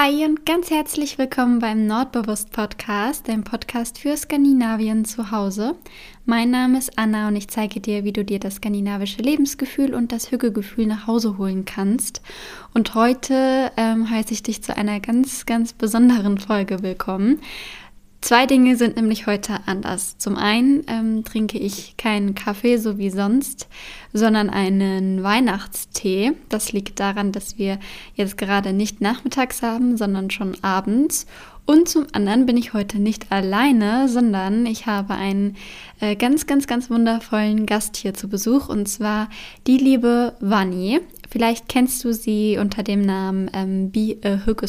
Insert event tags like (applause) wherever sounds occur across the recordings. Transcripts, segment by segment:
Hi und ganz herzlich willkommen beim Nordbewusst Podcast, dem Podcast für Skandinavien zu Hause. Mein Name ist Anna und ich zeige dir, wie du dir das skandinavische Lebensgefühl und das Hügelgefühl nach Hause holen kannst. Und heute ähm, heiße ich dich zu einer ganz, ganz besonderen Folge willkommen. Zwei Dinge sind nämlich heute anders. Zum einen ähm, trinke ich keinen Kaffee so wie sonst, sondern einen Weihnachtstee. Das liegt daran, dass wir jetzt gerade nicht nachmittags haben, sondern schon abends. Und zum anderen bin ich heute nicht alleine, sondern ich habe einen äh, ganz, ganz, ganz wundervollen Gast hier zu Besuch und zwar die liebe Vanni. Vielleicht kennst du sie unter dem Namen ähm, Be a Hooker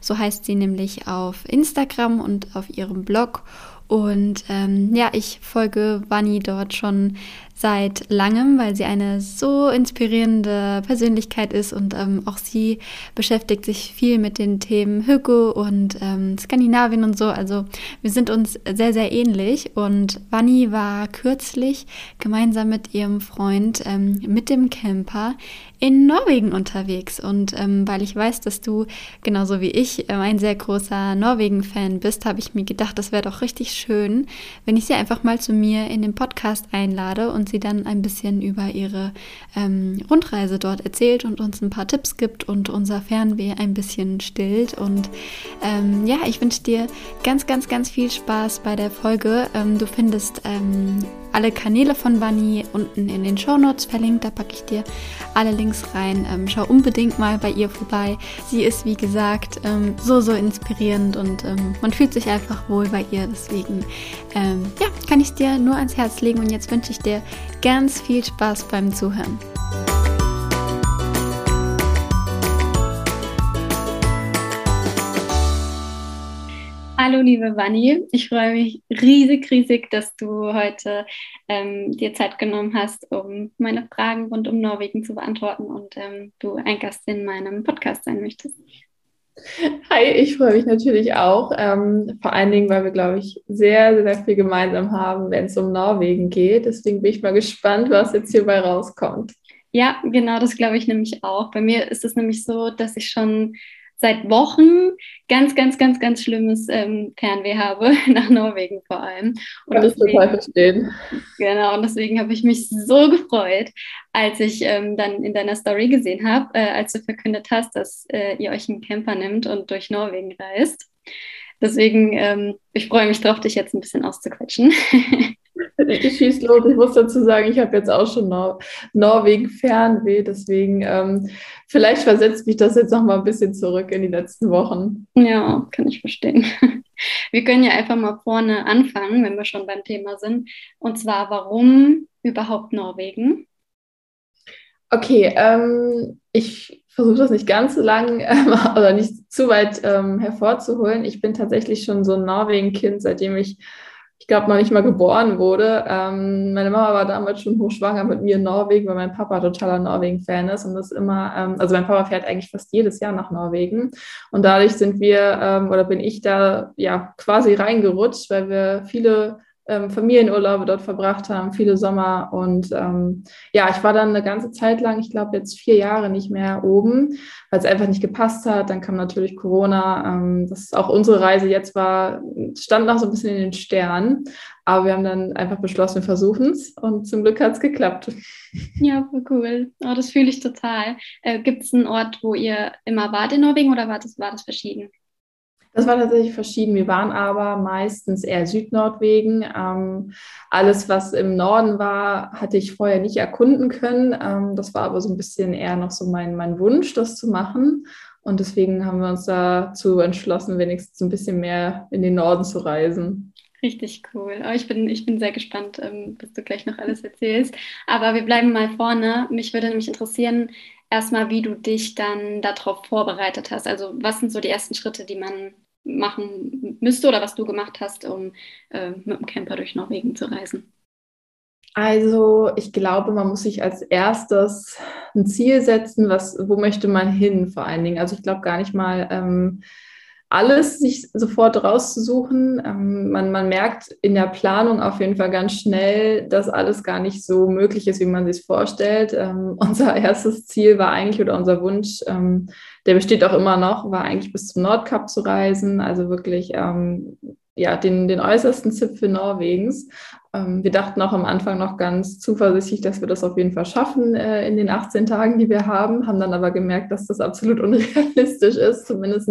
So heißt sie nämlich auf Instagram und auf ihrem Blog. Und ähm, ja, ich folge Vanni dort schon seit langem, weil sie eine so inspirierende Persönlichkeit ist und ähm, auch sie beschäftigt sich viel mit den Themen Hügo und ähm, Skandinavien und so. Also wir sind uns sehr, sehr ähnlich und Vanni war kürzlich gemeinsam mit ihrem Freund ähm, mit dem Camper in Norwegen unterwegs. Und ähm, weil ich weiß, dass du genauso wie ich äh, ein sehr großer Norwegen-Fan bist, habe ich mir gedacht, das wäre doch richtig schön, wenn ich sie einfach mal zu mir in den Podcast einlade und sie dann ein bisschen über ihre ähm, Rundreise dort erzählt und uns ein paar Tipps gibt und unser Fernweh ein bisschen stillt. Und ähm, ja, ich wünsche dir ganz, ganz, ganz viel Spaß bei der Folge. Ähm, du findest ähm, alle Kanäle von Bunny unten in den Show Notes verlinkt. Da packe ich dir alle Links rein. Ähm, schau unbedingt mal bei ihr vorbei. Sie ist, wie gesagt, ähm, so, so inspirierend und ähm, man fühlt sich einfach wohl bei ihr. Deswegen, ähm, ja, kann ich dir nur ans Herz legen. Und jetzt wünsche ich dir ganz viel Spaß beim Zuhören. Hallo, liebe Vanni. Ich freue mich riesig, riesig, dass du heute ähm, dir Zeit genommen hast, um meine Fragen rund um Norwegen zu beantworten und ähm, du ein Gast in meinem Podcast sein möchtest. Hi, ich freue mich natürlich auch. Ähm, vor allen Dingen, weil wir, glaube ich, sehr, sehr viel gemeinsam haben, wenn es um Norwegen geht. Deswegen bin ich mal gespannt, was jetzt hierbei rauskommt. Ja, genau, das glaube ich nämlich auch. Bei mir ist es nämlich so, dass ich schon seit Wochen ganz, ganz, ganz, ganz schlimmes ähm, Fernweh habe, (laughs) nach Norwegen vor allem. Und Kann deswegen, total verstehen. Genau, und deswegen habe ich mich so gefreut, als ich ähm, dann in deiner Story gesehen habe, äh, als du verkündet hast, dass äh, ihr euch einen Camper nimmt und durch Norwegen reist. Deswegen, ähm, ich freue mich drauf, dich jetzt ein bisschen auszuquetschen. (laughs) Ich schieß los. Ich muss dazu sagen, ich habe jetzt auch schon Nor Norwegen Fernweh, deswegen ähm, vielleicht versetzt mich das jetzt noch mal ein bisschen zurück in die letzten Wochen. Ja, kann ich verstehen. (laughs) Wir können ja einfach mal vorne anfangen, wenn wir schon beim Thema sind. Und zwar, warum überhaupt Norwegen? Okay, ähm, ich versuche das nicht ganz so lang (laughs) ähm, oder nicht zu weit ähm, hervorzuholen. Ich bin tatsächlich schon so ein Norwegen-Kind, seitdem ich ich glaube, noch nicht mal geboren wurde. Ähm, meine Mama war damals schon hochschwanger mit mir in Norwegen, weil mein Papa totaler Norwegen-Fan ist und das immer, ähm, also mein Papa fährt eigentlich fast jedes Jahr nach Norwegen und dadurch sind wir ähm, oder bin ich da ja quasi reingerutscht, weil wir viele ähm, Familienurlaube dort verbracht haben, viele Sommer. Und ähm, ja, ich war dann eine ganze Zeit lang, ich glaube jetzt vier Jahre nicht mehr oben, weil es einfach nicht gepasst hat. Dann kam natürlich Corona. Ähm, das auch unsere Reise jetzt war, stand noch so ein bisschen in den Sternen. Aber wir haben dann einfach beschlossen, wir versuchen es und zum Glück hat es geklappt. Ja, cool. Oh, das fühle ich total. Äh, Gibt es einen Ort, wo ihr immer wart in Norwegen oder war das, war das verschieden? Das war tatsächlich verschieden. Wir waren aber meistens eher Südnordwegen. Ähm, alles, was im Norden war, hatte ich vorher nicht erkunden können. Ähm, das war aber so ein bisschen eher noch so mein, mein Wunsch, das zu machen. Und deswegen haben wir uns dazu entschlossen, wenigstens ein bisschen mehr in den Norden zu reisen. Richtig cool. Oh, ich, bin, ich bin sehr gespannt, ähm, was du gleich noch alles erzählst. Aber wir bleiben mal vorne. Mich würde nämlich interessieren, erstmal, wie du dich dann darauf vorbereitet hast. Also was sind so die ersten Schritte, die man machen müsste oder was du gemacht hast, um äh, mit dem Camper durch Norwegen zu reisen? Also ich glaube, man muss sich als erstes ein Ziel setzen, was, wo möchte man hin vor allen Dingen. Also ich glaube gar nicht mal, ähm, alles sich sofort rauszusuchen. Ähm, man, man merkt in der Planung auf jeden Fall ganz schnell, dass alles gar nicht so möglich ist, wie man sich vorstellt. Ähm, (laughs) unser erstes Ziel war eigentlich oder unser Wunsch, ähm, der besteht auch immer noch, war eigentlich bis zum Nordkap zu reisen, also wirklich ja, den, den äußersten Zipfel Norwegens. Ähm, wir dachten auch am Anfang noch ganz zuversichtlich, dass wir das auf jeden Fall schaffen äh, in den 18 Tagen, die wir haben, haben dann aber gemerkt, dass das absolut (laughs) unrealistisch ist, zumindest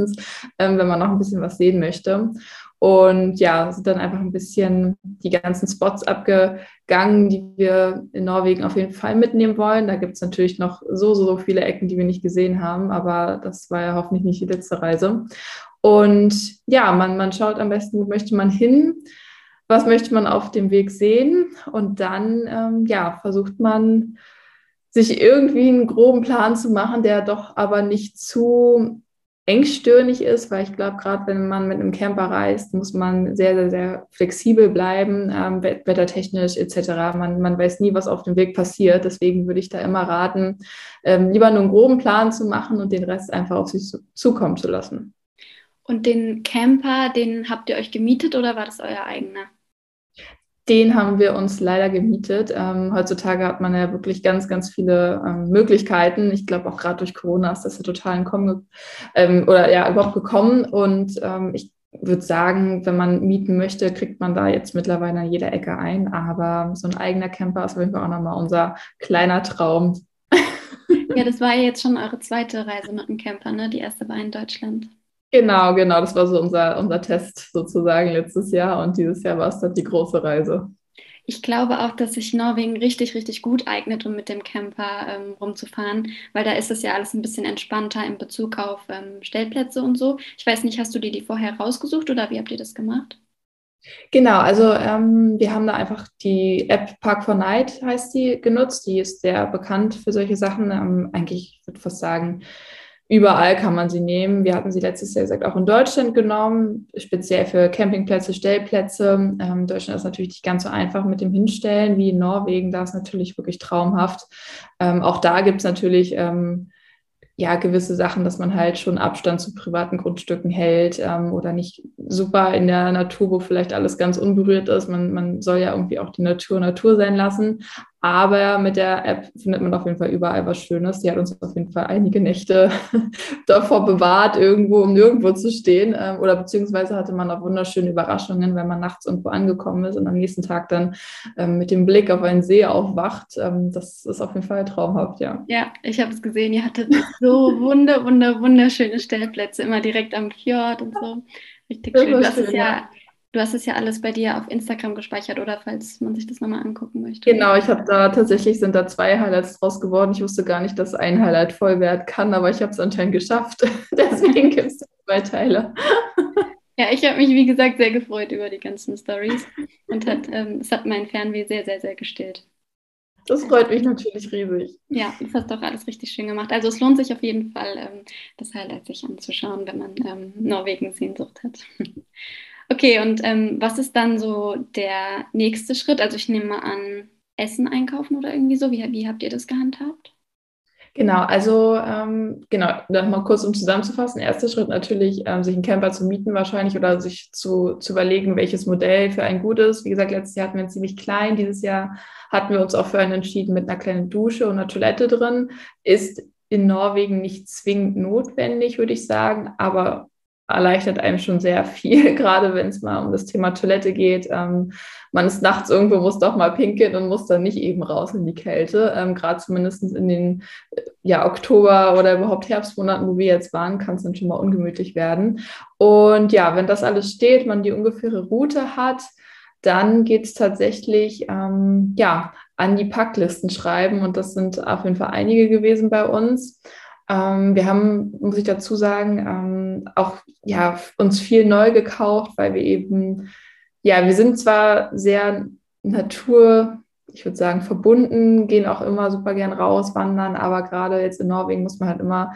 ähm, wenn man noch ein bisschen was sehen möchte. Und ja, sind dann einfach ein bisschen die ganzen Spots abgegangen, die wir in Norwegen auf jeden Fall mitnehmen wollen. Da gibt es natürlich noch so, so, so viele Ecken, die wir nicht gesehen haben, aber das war ja hoffentlich nicht die letzte Reise. Und ja, man, man schaut am besten, wo möchte man hin, was möchte man auf dem Weg sehen und dann ähm, ja, versucht man sich irgendwie einen groben Plan zu machen, der doch aber nicht zu engstirnig ist, weil ich glaube, gerade wenn man mit einem Camper reist, muss man sehr, sehr, sehr flexibel bleiben, ähm, wettertechnisch etc. Man, man weiß nie, was auf dem Weg passiert. Deswegen würde ich da immer raten, ähm, lieber nur einen groben Plan zu machen und den Rest einfach auf sich zukommen zu lassen. Und den Camper, den habt ihr euch gemietet oder war das euer eigener? Den haben wir uns leider gemietet. Ähm, heutzutage hat man ja wirklich ganz, ganz viele ähm, Möglichkeiten. Ich glaube auch gerade durch Corona ist das ja total in Kommen ähm, oder ja überhaupt gekommen. Und ähm, ich würde sagen, wenn man mieten möchte, kriegt man da jetzt mittlerweile an jeder Ecke ein. Aber so ein eigener Camper ist auf jeden Fall auch nochmal unser kleiner Traum. Ja, das war ja jetzt schon eure zweite Reise mit dem Camper, ne? Die erste war in Deutschland. Genau, genau. Das war so unser, unser Test sozusagen letztes Jahr und dieses Jahr war es dann die große Reise. Ich glaube auch, dass sich Norwegen richtig, richtig gut eignet, um mit dem Camper ähm, rumzufahren, weil da ist es ja alles ein bisschen entspannter in Bezug auf ähm, Stellplätze und so. Ich weiß nicht, hast du dir die vorher rausgesucht oder wie habt ihr das gemacht? Genau, also ähm, wir haben da einfach die App Park for Night heißt die genutzt. Die ist sehr bekannt für solche Sachen. Ähm, eigentlich, ich würde fast sagen, Überall kann man sie nehmen. Wir hatten sie letztes Jahr gesagt auch in Deutschland genommen, speziell für Campingplätze, Stellplätze. Ähm, Deutschland ist natürlich nicht ganz so einfach mit dem Hinstellen wie in Norwegen. Da ist natürlich wirklich traumhaft. Ähm, auch da gibt es natürlich ähm, ja gewisse Sachen, dass man halt schon Abstand zu privaten Grundstücken hält ähm, oder nicht super in der Natur, wo vielleicht alles ganz unberührt ist. Man, man soll ja irgendwie auch die Natur Natur sein lassen. Aber mit der App findet man auf jeden Fall überall was Schönes. Die hat uns auf jeden Fall einige Nächte (laughs) davor bewahrt, irgendwo um nirgendwo zu stehen. Ähm, oder beziehungsweise hatte man auch wunderschöne Überraschungen, wenn man nachts irgendwo angekommen ist und am nächsten Tag dann ähm, mit dem Blick auf einen See aufwacht. Ähm, das ist auf jeden Fall traumhaft, ja. Ja, ich habe es gesehen. Ihr hattet so wunder, wunder, wunderschöne Stellplätze, immer direkt am Fjord und so. Richtig schön. Das ist ja, ja Du hast es ja alles bei dir auf Instagram gespeichert, oder falls man sich das nochmal angucken möchte. Genau, ich habe da tatsächlich sind da zwei Highlights draus geworden. Ich wusste gar nicht, dass ein Highlight voll werden kann, aber ich habe es anscheinend geschafft. (laughs) Deswegen gibt es zwei Teile. Ja, ich habe mich, wie gesagt, sehr gefreut über die ganzen Stories und hat, ähm, es hat mein Fernweh sehr, sehr, sehr gestillt. Das freut mich natürlich riesig. Ja, das hast du auch alles richtig schön gemacht. Also es lohnt sich auf jeden Fall, ähm, das Highlight sich anzuschauen, wenn man ähm, Norwegen Sehnsucht hat. (laughs) Okay, und ähm, was ist dann so der nächste Schritt? Also ich nehme mal an, Essen einkaufen oder irgendwie so. Wie, wie habt ihr das gehandhabt? Genau, also ähm, genau, nochmal kurz um zusammenzufassen. Erster Schritt natürlich, ähm, sich einen Camper zu mieten wahrscheinlich oder sich zu, zu überlegen, welches Modell für einen gut ist. Wie gesagt, letztes Jahr hatten wir einen ziemlich klein, dieses Jahr hatten wir uns auch für einen entschieden mit einer kleinen Dusche und einer Toilette drin. Ist in Norwegen nicht zwingend notwendig, würde ich sagen, aber erleichtert einem schon sehr viel, (laughs) gerade wenn es mal um das Thema Toilette geht. Ähm, man ist nachts irgendwo, muss doch mal pinkeln und muss dann nicht eben raus in die Kälte. Ähm, gerade zumindest in den ja, Oktober oder überhaupt Herbstmonaten, wo wir jetzt waren, kann es dann schon mal ungemütlich werden. Und ja, wenn das alles steht, man die ungefähre Route hat, dann geht es tatsächlich ähm, ja, an die Packlisten schreiben. Und das sind auf jeden Fall einige gewesen bei uns. Ähm, wir haben, muss ich dazu sagen, ähm, auch ja, uns viel neu gekauft, weil wir eben, ja, wir sind zwar sehr Natur, ich würde sagen, verbunden, gehen auch immer super gern raus, wandern, aber gerade jetzt in Norwegen muss man halt immer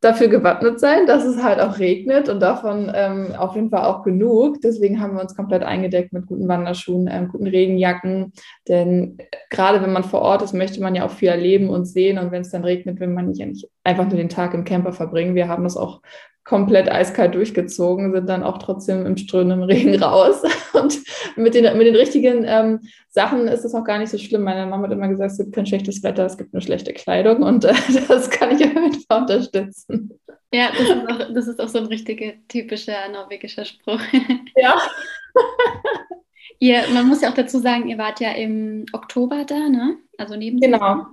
dafür gewappnet sein, dass es halt auch regnet und davon ähm, auf jeden Fall auch genug. Deswegen haben wir uns komplett eingedeckt mit guten Wanderschuhen, ähm, guten Regenjacken. Denn äh, gerade wenn man vor Ort ist, möchte man ja auch viel erleben und sehen. Und wenn es dann regnet, will man nicht einfach nur den Tag im Camper verbringen. Wir haben das auch komplett eiskalt durchgezogen, sind dann auch trotzdem im strömenden (laughs) Regen raus. Und mit den, mit den richtigen ähm, Sachen ist es auch gar nicht so schlimm. Meine Mama hat immer gesagt, es gibt kein schlechtes Wetter, es gibt nur schlechte Kleidung und äh, (laughs) das kann ich auf jeden Fall unterstützen. Ja, das ist auch, das ist auch so ein richtiger typischer norwegischer Spruch. (laughs) Ja. ihr, man muss ja auch dazu sagen, ihr wart ja im Oktober da, ne? Also neben Genau.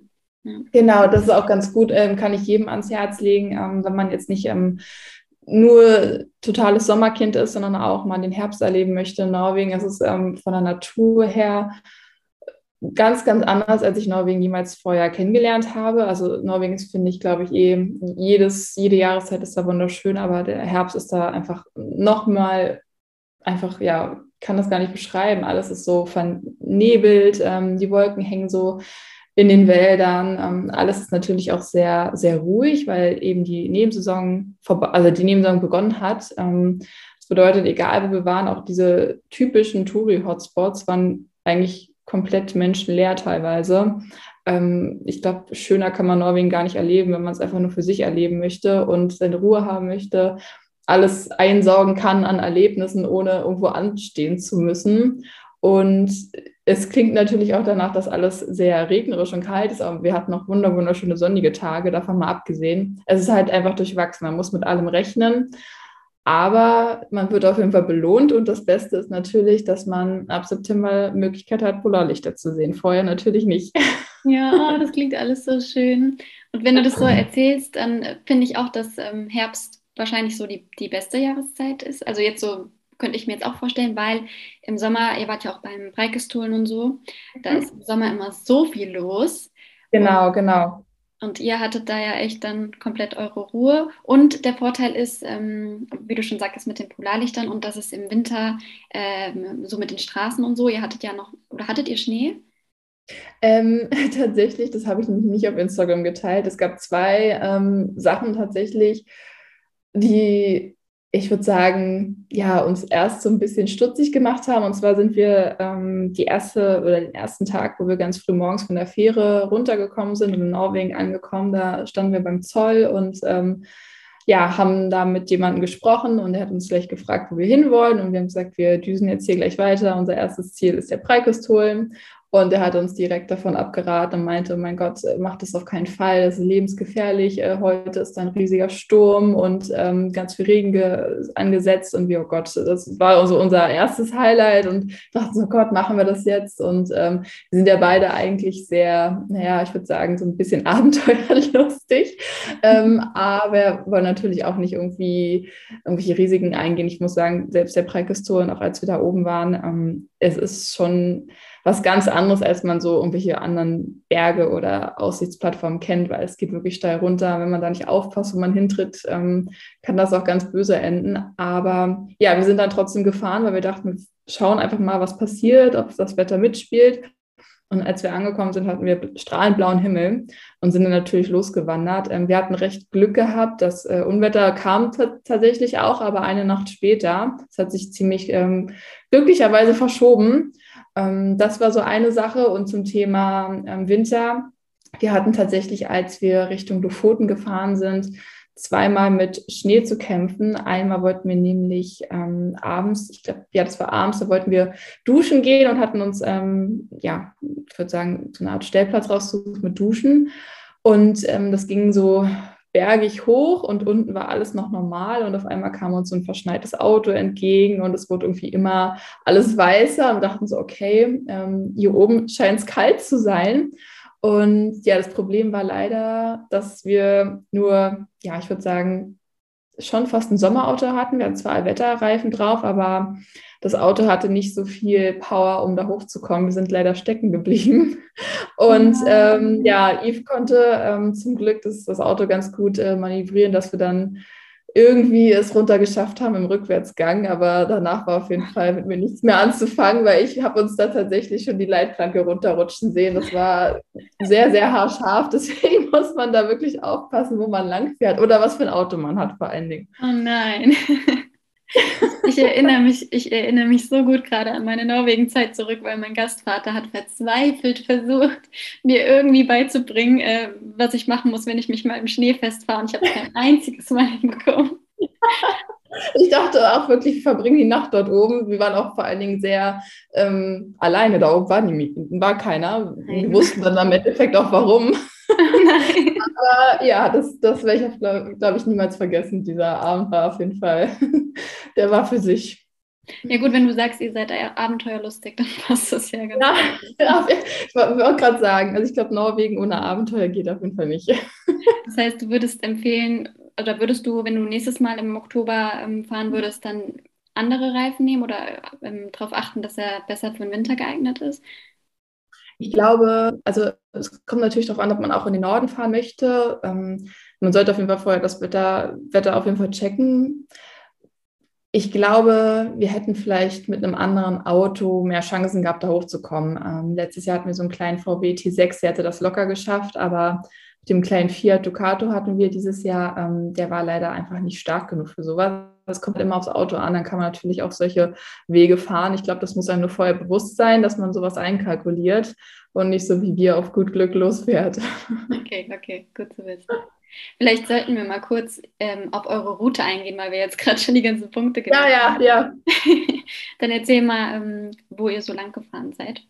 Ja. Genau, das ist auch ganz gut, ähm, kann ich jedem ans Herz legen, ähm, wenn man jetzt nicht ähm, nur totales Sommerkind ist, sondern auch mal den Herbst erleben möchte in Norwegen. Es ist ähm, von der Natur her ganz, ganz anders, als ich Norwegen jemals vorher kennengelernt habe. Also Norwegen ist, finde ich, glaube ich, eh jedes, jede Jahreszeit ist da wunderschön, aber der Herbst ist da einfach nochmal einfach, ja, kann das gar nicht beschreiben. Alles ist so vernebelt, ähm, die Wolken hängen so in den Wäldern. Ähm, alles ist natürlich auch sehr, sehr ruhig, weil eben die Nebensaison, also die Nebensaison begonnen hat. Ähm, das bedeutet, egal wo wir waren, auch diese typischen Touri-Hotspots waren eigentlich komplett menschenleer teilweise. Ähm, ich glaube, schöner kann man Norwegen gar nicht erleben, wenn man es einfach nur für sich erleben möchte und seine Ruhe haben möchte, alles einsaugen kann an Erlebnissen, ohne irgendwo anstehen zu müssen. Und es klingt natürlich auch danach, dass alles sehr regnerisch und kalt ist, aber wir hatten noch wunderschöne sonnige Tage, davon mal abgesehen. Es ist halt einfach durchwachsen, man muss mit allem rechnen. Aber man wird auf jeden Fall belohnt und das Beste ist natürlich, dass man ab September Möglichkeit hat, Polarlichter zu sehen. Vorher natürlich nicht. (laughs) Ja, oh, das klingt alles so schön. Und wenn du das so erzählst, dann finde ich auch, dass ähm, Herbst wahrscheinlich so die, die beste Jahreszeit ist. Also jetzt so könnte ich mir jetzt auch vorstellen, weil im Sommer, ihr wart ja auch beim Breikestolen und so, da mhm. ist im Sommer immer so viel los. Genau, und, genau. Und ihr hattet da ja echt dann komplett eure Ruhe. Und der Vorteil ist, ähm, wie du schon sagtest, mit den Polarlichtern und dass es im Winter ähm, so mit den Straßen und so, ihr hattet ja noch, oder hattet ihr Schnee? Ähm, (laughs) tatsächlich, das habe ich nicht auf Instagram geteilt. Es gab zwei ähm, Sachen tatsächlich, die ich würde sagen, ja, uns erst so ein bisschen stutzig gemacht haben. Und zwar sind wir ähm, die erste oder den ersten Tag, wo wir ganz früh morgens von der Fähre runtergekommen sind und in Norwegen angekommen, da standen wir beim Zoll und ähm, ja, haben da mit jemandem gesprochen und er hat uns gleich gefragt, wo wir hinwollen. Und wir haben gesagt, wir düsen jetzt hier gleich weiter. Unser erstes Ziel ist der Preikostol. Und er hat uns direkt davon abgeraten und meinte, mein Gott, mach das auf keinen Fall, das ist lebensgefährlich. Äh, heute ist ein riesiger Sturm und ähm, ganz viel Regen angesetzt. Und wie, oh Gott, das war also unser erstes Highlight und dachten oh Gott, machen wir das jetzt? Und ähm, wir sind ja beide eigentlich sehr, naja, ich würde sagen, so ein bisschen (laughs) abenteuerlustig. Ähm, aber wollen natürlich auch nicht irgendwie irgendwelche Risiken eingehen. Ich muss sagen, selbst der Präkistor, auch als wir da oben waren, ähm, es ist schon was ganz anderes, als man so irgendwelche anderen Berge oder Aussichtsplattformen kennt, weil es geht wirklich steil runter. Wenn man da nicht aufpasst, wo man hintritt, ähm, kann das auch ganz böse enden. Aber ja, wir sind dann trotzdem gefahren, weil wir dachten, wir schauen einfach mal, was passiert, ob das Wetter mitspielt. Und als wir angekommen sind, hatten wir strahlend blauen Himmel und sind dann natürlich losgewandert. Ähm, wir hatten recht Glück gehabt. Das äh, Unwetter kam tatsächlich auch, aber eine Nacht später. Es hat sich ziemlich ähm, glücklicherweise verschoben. Ähm, das war so eine Sache. Und zum Thema ähm, Winter. Wir hatten tatsächlich, als wir Richtung Lofoten gefahren sind, zweimal mit Schnee zu kämpfen. Einmal wollten wir nämlich ähm, abends, ich glaube, ja, das war abends, da wollten wir duschen gehen und hatten uns, ähm, ja, ich würde sagen, so eine Art Stellplatz rausgesucht mit Duschen. Und ähm, das ging so bergig hoch und unten war alles noch normal und auf einmal kam uns so ein verschneites Auto entgegen und es wurde irgendwie immer alles weißer und dachten so, okay, ähm, hier oben scheint es kalt zu sein. Und ja, das Problem war leider, dass wir nur, ja, ich würde sagen, schon fast ein Sommerauto hatten. Wir hatten zwar Wetterreifen drauf, aber das Auto hatte nicht so viel Power, um da hochzukommen. Wir sind leider stecken geblieben. (laughs) Und ähm, ja, Yves konnte ähm, zum Glück das, das Auto ganz gut äh, manövrieren, dass wir dann irgendwie es runtergeschafft haben im Rückwärtsgang, aber danach war auf jeden Fall mit mir nichts mehr anzufangen, weil ich habe uns da tatsächlich schon die Leitplanke runterrutschen sehen. Das war sehr, sehr haarscharf, (laughs) deswegen muss man da wirklich aufpassen, wo man lang fährt oder was für ein Auto man hat vor allen Dingen. Oh nein. (laughs) Ich erinnere mich, ich erinnere mich so gut gerade an meine Norwegen-Zeit zurück, weil mein Gastvater hat verzweifelt versucht, mir irgendwie beizubringen, äh, was ich machen muss, wenn ich mich mal im Schnee festfahre. Und ich habe kein einziges Mal hinbekommen. ich dachte auch wirklich, wir verbringen die Nacht dort oben. Wir waren auch vor allen Dingen sehr ähm, alleine da oben, war, nie, war keiner. Nein. Wir wussten dann im Endeffekt auch warum. (laughs) (laughs) Aber ja, das, das werde ich, glaube glaub ich, niemals vergessen. Dieser Abend war auf jeden Fall, (laughs) der war für sich. Ja gut, wenn du sagst, ihr seid abenteuerlustig, dann (laughs) passt das ja ganz ja, (laughs) ja, ich wollte auch gerade sagen, also ich glaube, Norwegen ohne Abenteuer geht auf jeden Fall nicht. Das heißt, du würdest empfehlen, oder würdest du, wenn du nächstes Mal im Oktober ähm, fahren würdest, dann andere Reifen nehmen oder ähm, darauf achten, dass er besser für den Winter geeignet ist? Ich glaube, also es kommt natürlich darauf an, ob man auch in den Norden fahren möchte. Ähm, man sollte auf jeden Fall vorher das Wetter, Wetter auf jeden Fall checken. Ich glaube, wir hätten vielleicht mit einem anderen Auto mehr Chancen gehabt, da hochzukommen. Ähm, letztes Jahr hatten wir so einen kleinen VW T6, der hätte das locker geschafft, aber mit dem kleinen Fiat Ducato hatten wir dieses Jahr, ähm, der war leider einfach nicht stark genug für sowas. Es kommt immer aufs Auto an, dann kann man natürlich auch solche Wege fahren. Ich glaube, das muss einem nur vorher bewusst sein, dass man sowas einkalkuliert und nicht so wie wir auf gut Glück losfährt. (laughs) Okay, okay, gut zu wissen. Vielleicht sollten wir mal kurz ähm, auf eure Route eingehen, weil wir jetzt gerade schon die ganzen Punkte genannt haben. Ja, ja, (laughs) ja. Dann erzähl mal, ähm, wo ihr so lang gefahren seid.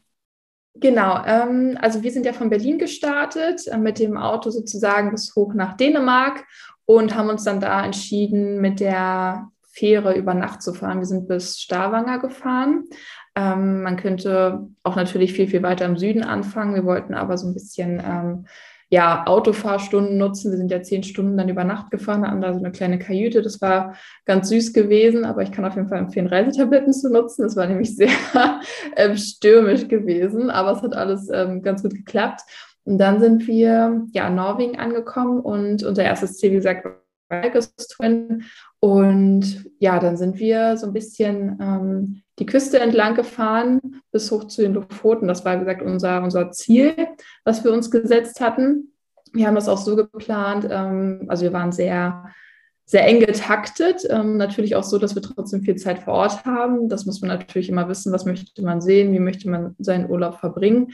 Genau, ähm, also wir sind ja von Berlin gestartet, äh, mit dem Auto sozusagen bis hoch nach Dänemark und haben uns dann da entschieden, mit der Fähre über Nacht zu fahren. Wir sind bis Stavanger gefahren. Ähm, man könnte auch natürlich viel, viel weiter im Süden anfangen. Wir wollten aber so ein bisschen ähm, ja, Autofahrstunden nutzen. Wir sind ja zehn Stunden dann über Nacht gefahren, hatten da so eine kleine Kajüte. Das war ganz süß gewesen, aber ich kann auf jeden Fall empfehlen, Reisetabletten zu nutzen. Das war nämlich (laughs) sehr ähm, stürmisch gewesen, aber es hat alles ähm, ganz gut geklappt. Und dann sind wir ja in Norwegen angekommen und unser erstes Ziel, wie gesagt, Twin. Und ja, dann sind wir so ein bisschen ähm, die Küste entlang gefahren bis hoch zu den Lofoten. Das war, wie gesagt, unser, unser Ziel, was wir uns gesetzt hatten. Wir haben das auch so geplant. Ähm, also wir waren sehr, sehr eng getaktet. Ähm, natürlich auch so, dass wir trotzdem viel Zeit vor Ort haben. Das muss man natürlich immer wissen, was möchte man sehen, wie möchte man seinen Urlaub verbringen.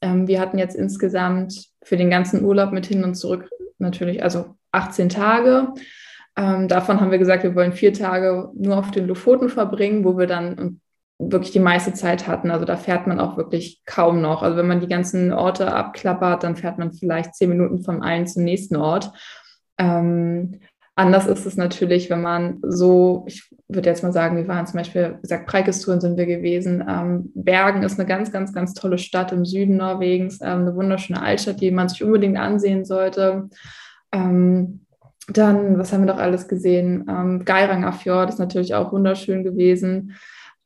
Ähm, wir hatten jetzt insgesamt für den ganzen Urlaub mit hin und zurück natürlich, also 18 Tage. Ähm, davon haben wir gesagt, wir wollen vier Tage nur auf den Lofoten verbringen, wo wir dann wirklich die meiste Zeit hatten. Also da fährt man auch wirklich kaum noch. Also wenn man die ganzen Orte abklappert, dann fährt man vielleicht zehn Minuten vom einen zum nächsten Ort. Ähm, anders ist es natürlich, wenn man so, ich würde jetzt mal sagen, wir waren zum Beispiel, wie gesagt, Preikestouren sind wir gewesen. Ähm, Bergen ist eine ganz, ganz, ganz tolle Stadt im Süden Norwegens, ähm, eine wunderschöne Altstadt, die man sich unbedingt ansehen sollte. Ähm, dann, was haben wir doch alles gesehen? Ähm, Geiranger Fjord ist natürlich auch wunderschön gewesen.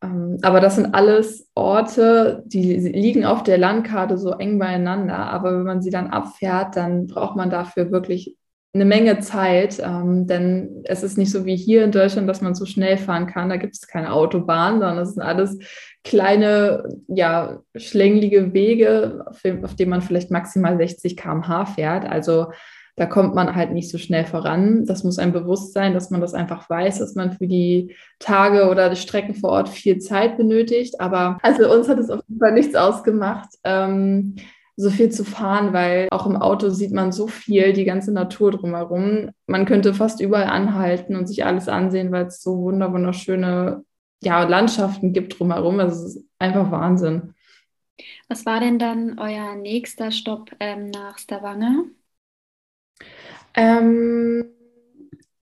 Ähm, aber das sind alles Orte, die liegen auf der Landkarte so eng beieinander. Aber wenn man sie dann abfährt, dann braucht man dafür wirklich eine Menge Zeit, ähm, denn es ist nicht so wie hier in Deutschland, dass man so schnell fahren kann. Da gibt es keine Autobahn, sondern es sind alles kleine, ja, schlänglige Wege, auf, auf denen man vielleicht maximal 60 km/h fährt. Also da kommt man halt nicht so schnell voran. Das muss einem bewusst sein, dass man das einfach weiß, dass man für die Tage oder die Strecken vor Ort viel Zeit benötigt. Aber also uns hat es auf jeden Fall nichts ausgemacht. Ähm, so viel zu fahren, weil auch im Auto sieht man so viel, die ganze Natur drumherum. Man könnte fast überall anhalten und sich alles ansehen, weil es so wunderschöne ja, Landschaften gibt drumherum. Also es ist einfach Wahnsinn. Was war denn dann euer nächster Stopp ähm, nach Stavanger? Ähm,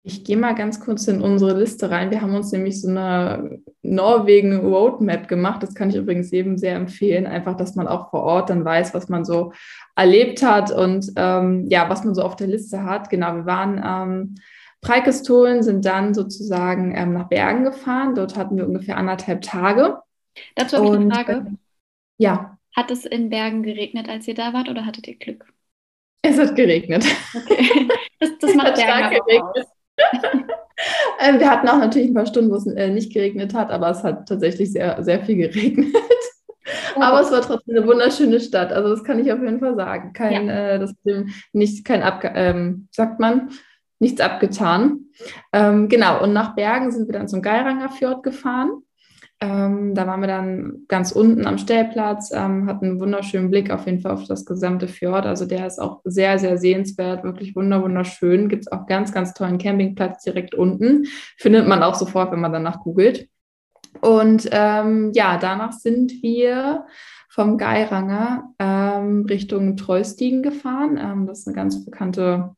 ich gehe mal ganz kurz in unsere Liste rein. Wir haben uns nämlich so eine Norwegen Roadmap gemacht. Das kann ich übrigens jedem sehr empfehlen. Einfach, dass man auch vor Ort dann weiß, was man so erlebt hat und ähm, ja, was man so auf der Liste hat. Genau, wir waren ähm, Preikestolen, sind dann sozusagen ähm, nach Bergen gefahren. Dort hatten wir ungefähr anderthalb Tage. Dazu habe ich eine Frage. Äh, ja. Hat es in Bergen geregnet, als ihr da wart, oder hattet ihr Glück? Es hat geregnet. Okay. Das, das macht (laughs) es stark geregnet. (laughs) Ähm, wir hatten auch natürlich ein paar Stunden, wo es äh, nicht geregnet hat, aber es hat tatsächlich sehr, sehr viel geregnet. Oh. Aber es war trotzdem eine wunderschöne Stadt. Also das kann ich auf jeden Fall sagen. Kein, ja. äh, das nicht, kein Abge ähm, sagt man, nichts abgetan. Ähm, genau, und nach Bergen sind wir dann zum Geiranger Fjord gefahren. Ähm, da waren wir dann ganz unten am Stellplatz, ähm, hatten einen wunderschönen Blick auf jeden Fall auf das gesamte Fjord. Also der ist auch sehr, sehr sehenswert, wirklich wunder, wunderschön. Gibt es auch ganz, ganz tollen Campingplatz direkt unten. Findet man auch sofort, wenn man danach googelt. Und ähm, ja, danach sind wir vom Geiranger ähm, Richtung Treustigen gefahren. Ähm, das ist eine ganz bekannte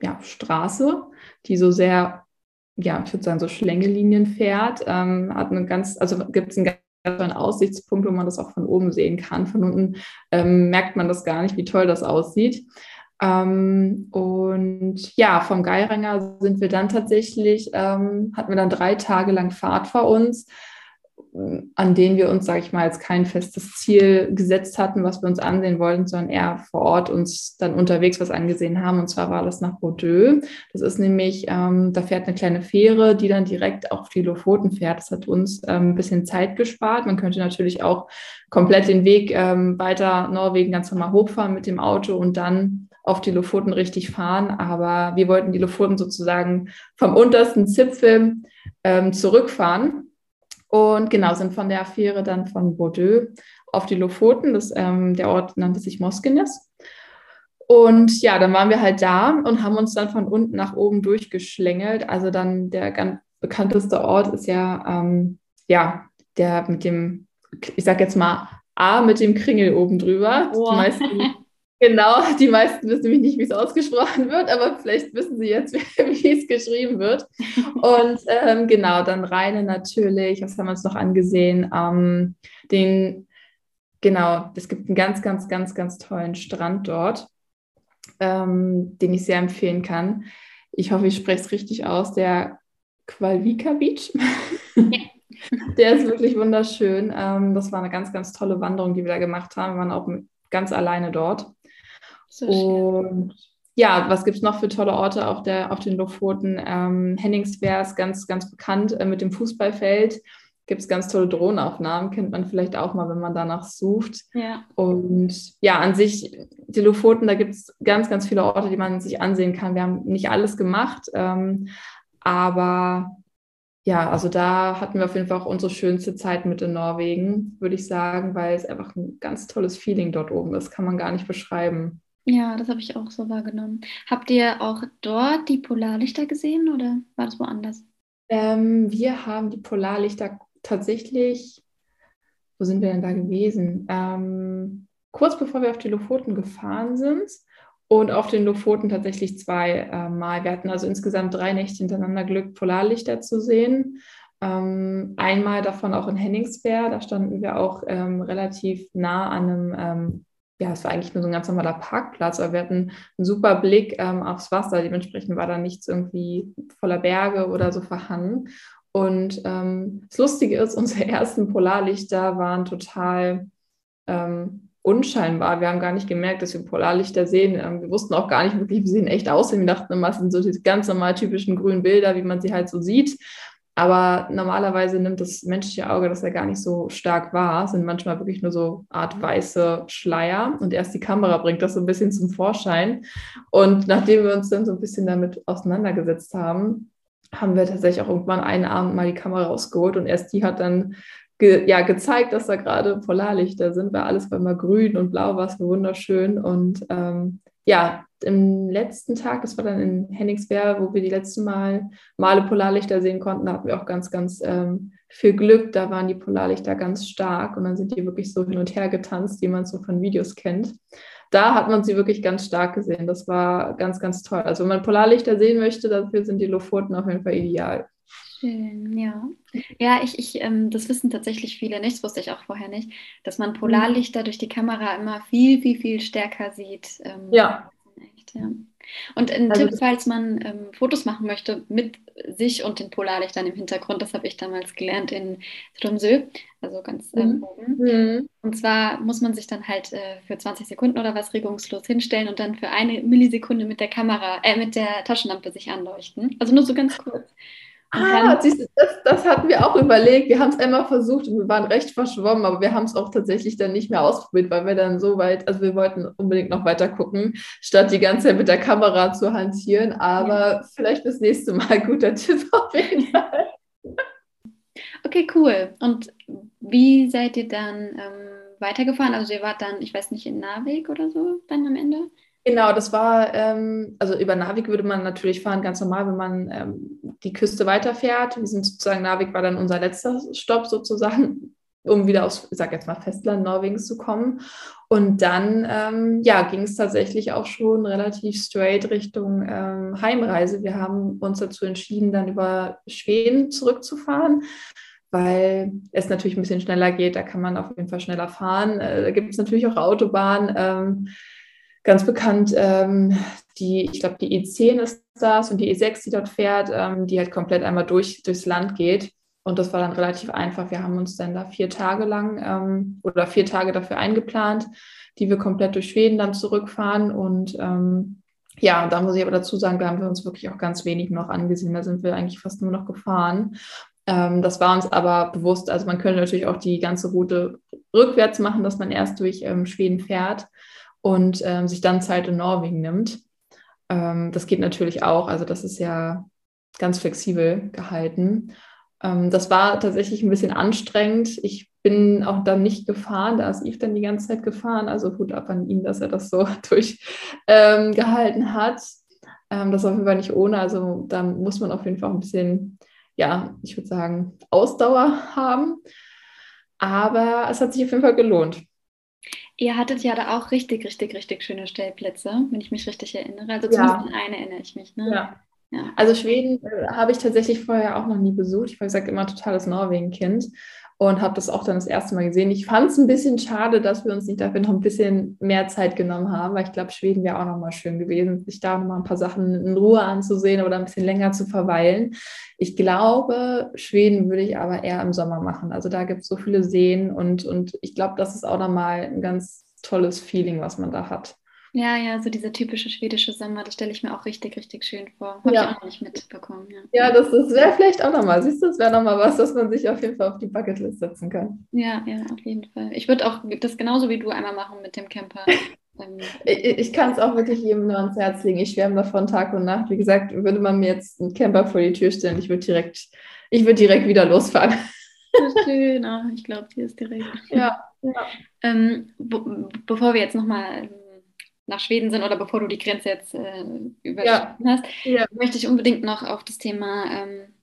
ja, Straße, die so sehr ja, ich würde sagen, so Schlängelinien fährt, ähm, hat eine ganz, also gibt es einen ganz tollen Aussichtspunkt, wo man das auch von oben sehen kann. Von unten ähm, merkt man das gar nicht, wie toll das aussieht. Ähm, und ja, vom Geiranger sind wir dann tatsächlich, ähm, hatten wir dann drei Tage lang Fahrt vor uns an denen wir uns, sage ich mal, als kein festes Ziel gesetzt hatten, was wir uns ansehen wollten, sondern eher vor Ort uns dann unterwegs was angesehen haben. Und zwar war das nach Bordeaux. Das ist nämlich, ähm, da fährt eine kleine Fähre, die dann direkt auf die Lofoten fährt. Das hat uns ähm, ein bisschen Zeit gespart. Man könnte natürlich auch komplett den Weg ähm, weiter Norwegen ganz normal hochfahren mit dem Auto und dann auf die Lofoten richtig fahren. Aber wir wollten die Lofoten sozusagen vom untersten Zipfel ähm, zurückfahren und genau, sind von der Affäre dann von Bordeaux auf die Lofoten. Das, ähm, der Ort nannte sich Moskenes. Und ja, dann waren wir halt da und haben uns dann von unten nach oben durchgeschlängelt. Also dann der ganz bekannteste Ort ist ja, ähm, ja, der mit dem, ich sag jetzt mal, A mit dem Kringel oben drüber. Oh. Die meisten (laughs) Genau, die meisten wissen nämlich nicht, wie es ausgesprochen wird, aber vielleicht wissen sie jetzt, (laughs) wie es geschrieben wird. Und ähm, genau, dann Reine natürlich, was haben wir uns noch angesehen? Ähm, den, genau, es gibt einen ganz, ganz, ganz, ganz tollen Strand dort, ähm, den ich sehr empfehlen kann. Ich hoffe, ich spreche es richtig aus, der Qualvika Beach. (laughs) der ist wirklich wunderschön. Ähm, das war eine ganz, ganz tolle Wanderung, die wir da gemacht haben. Wir waren auch ganz alleine dort. So und ja, was gibt es noch für tolle Orte auf, der, auf den Lofoten? Ähm, Henningswehr ist ganz, ganz bekannt äh, mit dem Fußballfeld. Gibt es ganz tolle Drohnenaufnahmen, kennt man vielleicht auch mal, wenn man danach sucht. Ja. Und ja, an sich, die Lofoten, da gibt es ganz, ganz viele Orte, die man sich ansehen kann. Wir haben nicht alles gemacht, ähm, aber ja, also da hatten wir auf jeden Fall auch unsere schönste Zeit mit in Norwegen, würde ich sagen, weil es einfach ein ganz tolles Feeling dort oben ist, kann man gar nicht beschreiben. Ja, das habe ich auch so wahrgenommen. Habt ihr auch dort die Polarlichter gesehen oder war das woanders? Ähm, wir haben die Polarlichter tatsächlich, wo sind wir denn da gewesen? Ähm, kurz bevor wir auf die Lofoten gefahren sind und auf den Lofoten tatsächlich zwei äh. Wir hatten also insgesamt drei Nächte hintereinander Glück, Polarlichter zu sehen. Ähm, einmal davon auch in Henningsberg, da standen wir auch ähm, relativ nah an einem ähm, ja, es war eigentlich nur so ein ganz normaler Parkplatz, aber wir hatten einen super Blick ähm, aufs Wasser. Dementsprechend war da nichts irgendwie voller Berge oder so verhangen. Und ähm, das Lustige ist, (laughs) unsere ersten Polarlichter waren total ähm, unscheinbar. Wir haben gar nicht gemerkt, dass wir Polarlichter sehen. Ähm, wir wussten auch gar nicht wirklich, wie sie in echt aussehen. Wir dachten immer, es sind so diese ganz normal typischen grünen Bilder, wie man sie halt so sieht. Aber normalerweise nimmt das menschliche Auge das ja gar nicht so stark wahr, sind manchmal wirklich nur so Art weiße Schleier. Und erst die Kamera bringt das so ein bisschen zum Vorschein. Und nachdem wir uns dann so ein bisschen damit auseinandergesetzt haben, haben wir tatsächlich auch irgendwann einen Abend mal die Kamera rausgeholt. Und erst die hat dann ge ja, gezeigt, dass da gerade Polarlichter sind, weil alles war immer grün und blau, war es wunderschön. Und ähm, ja, im letzten Tag, das war dann in Henningsberg, wo wir die letzten Mal Male Polarlichter sehen konnten, da hatten wir auch ganz, ganz ähm, viel Glück. Da waren die Polarlichter ganz stark und dann sind die wirklich so hin und her getanzt, wie man es so von Videos kennt. Da hat man sie wirklich ganz stark gesehen. Das war ganz, ganz toll. Also wenn man Polarlichter sehen möchte, dafür sind die Lofoten auf jeden Fall ideal. Schön, ja. Ja, ich, ich ähm, das wissen tatsächlich viele nicht, das wusste ich auch vorher nicht, dass man Polarlichter mhm. durch die Kamera immer viel, viel, viel stärker sieht. Ähm, ja. Echt, ja. Und ein also, Tipp, falls man ähm, Fotos machen möchte mit sich und den Polarlichtern im Hintergrund, das habe ich damals gelernt in Tromsø, also ganz äh, mhm. oben. Mhm. Und zwar muss man sich dann halt äh, für 20 Sekunden oder was regungslos hinstellen und dann für eine Millisekunde mit der Kamera, äh, mit der Taschenlampe sich anleuchten. Also nur so ganz kurz. Ah, siehst du, das, das hatten wir auch überlegt. Wir haben es einmal versucht und wir waren recht verschwommen, aber wir haben es auch tatsächlich dann nicht mehr ausprobiert, weil wir dann so weit, also wir wollten unbedingt noch weiter gucken, statt die ganze Zeit mit der Kamera zu hantieren. Aber ja. vielleicht das nächste Mal (laughs) guter Tipp auf jeden Fall. Okay, Okay, cool. Und wie seid ihr dann ähm, weitergefahren? Also ihr wart dann, ich weiß nicht, in Narvik oder so dann am Ende? Genau, das war, ähm, also über Narvik würde man natürlich fahren, ganz normal, wenn man ähm, die Küste weiterfährt. Wir sind sozusagen, Narvik war dann unser letzter Stopp sozusagen, um wieder aufs, ich sag jetzt mal, Festland Norwegens zu kommen. Und dann, ähm, ja, ging es tatsächlich auch schon relativ straight Richtung ähm, Heimreise. Wir haben uns dazu entschieden, dann über Schweden zurückzufahren weil es natürlich ein bisschen schneller geht. Da kann man auf jeden Fall schneller fahren. Äh, da gibt es natürlich auch Autobahnen. Ganz bekannt ähm, die, ich glaube, die E10 ist das und die E6, die dort fährt, ähm, die halt komplett einmal durch, durchs Land geht. Und das war dann relativ einfach. Wir haben uns dann da vier Tage lang ähm, oder vier Tage dafür eingeplant, die wir komplett durch Schweden dann zurückfahren. Und ähm, ja, da muss ich aber dazu sagen, da haben wir uns wirklich auch ganz wenig noch angesehen. Da sind wir eigentlich fast nur noch gefahren. Ähm, das war uns aber bewusst. Also man könnte natürlich auch die ganze Route rückwärts machen, dass man erst durch ähm, Schweden fährt und ähm, sich dann Zeit in Norwegen nimmt. Ähm, das geht natürlich auch. Also das ist ja ganz flexibel gehalten. Ähm, das war tatsächlich ein bisschen anstrengend. Ich bin auch dann nicht gefahren, da ist Yves dann die ganze Zeit gefahren. Also Hut ab an ihn, dass er das so (laughs) durchgehalten ähm, hat. Ähm, das war auf jeden Fall nicht ohne. Also da muss man auf jeden Fall ein bisschen, ja, ich würde sagen, Ausdauer haben. Aber es hat sich auf jeden Fall gelohnt. Ihr hattet ja da auch richtig, richtig, richtig schöne Stellplätze, wenn ich mich richtig erinnere. Also zumindest ja. an eine erinnere ich mich. Ne? Ja. ja. Also Schweden äh, habe ich tatsächlich vorher auch noch nie besucht. Ich war gesagt immer totales Norwegen-Kind und habe das auch dann das erste Mal gesehen. Ich fand es ein bisschen schade, dass wir uns nicht dafür noch ein bisschen mehr Zeit genommen haben, weil ich glaube, Schweden wäre auch noch mal schön gewesen, sich da noch mal ein paar Sachen in Ruhe anzusehen oder ein bisschen länger zu verweilen. Ich glaube, Schweden würde ich aber eher im Sommer machen. Also da gibt es so viele Seen und, und ich glaube, das ist auch noch mal ein ganz tolles Feeling, was man da hat. Ja, ja, so dieser typische schwedische Sommer, das stelle ich mir auch richtig, richtig schön vor. Habe ja. ich auch noch nicht mitbekommen. Ja, ja das, das wäre vielleicht auch nochmal, siehst du, das wäre nochmal was, was man sich auf jeden Fall auf die Bucketlist setzen kann. Ja, ja, auf jeden Fall. Ich würde auch das genauso wie du einmal machen mit dem Camper. Ähm, ich, ich kann es auch wirklich jedem nur ans Herz legen. Ich schwärme davon Tag und Nacht. Wie gesagt, würde man mir jetzt einen Camper vor die Tür stellen, ich würde direkt, ich würde direkt wieder losfahren. Schön, oh, ich glaube, die ist direkt. Ja. ja. Ähm, bevor wir jetzt nochmal nach Schweden sind oder bevor du die Grenze jetzt äh, überschritten ja. hast, ja. möchte ich unbedingt noch auf das Thema ähm,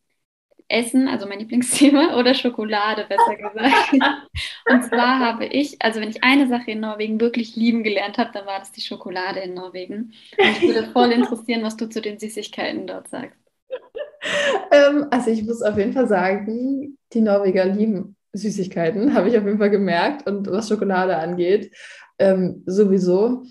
Essen, also mein (laughs) Lieblingsthema, oder Schokolade besser gesagt. (laughs) und zwar habe ich, also wenn ich eine Sache in Norwegen wirklich lieben gelernt habe, dann war das die Schokolade in Norwegen. Und mich würde voll interessieren, was du zu den Süßigkeiten dort sagst. (laughs) Ähm, also ich muss auf jeden Fall sagen, die Norweger lieben Süßigkeiten, habe ich auf jeden Fall gemerkt. Und was Schokolade angeht, ähm, sowieso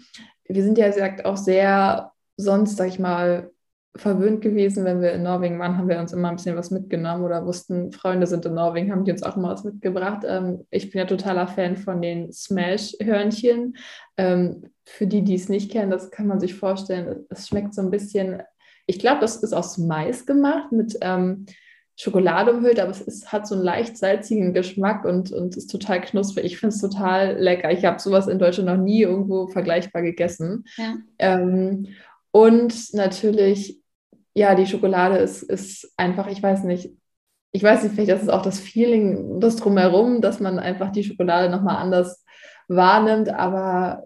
wir sind ja, gesagt, auch sehr sonst, sag ich mal, verwöhnt gewesen, wenn wir in Norwegen waren, haben wir uns immer ein bisschen was mitgenommen oder wussten, Freunde sind in Norwegen, haben die uns auch immer was mitgebracht. Ähm, ich bin ja totaler Fan von den Smash-Hörnchen. Ähm, für die, die es nicht kennen, das kann man sich vorstellen, es schmeckt so ein bisschen, ich glaube, das ist aus Mais gemacht mit ähm, Schokolade umhüllt, aber es ist, hat so einen leicht salzigen Geschmack und, und ist total knusprig. Ich finde es total lecker. Ich habe sowas in Deutschland noch nie irgendwo vergleichbar gegessen. Ja. Ähm, und natürlich, ja, die Schokolade ist, ist einfach, ich weiß nicht, ich weiß nicht, vielleicht ist es auch das Feeling, das drumherum, dass man einfach die Schokolade nochmal anders wahrnimmt, aber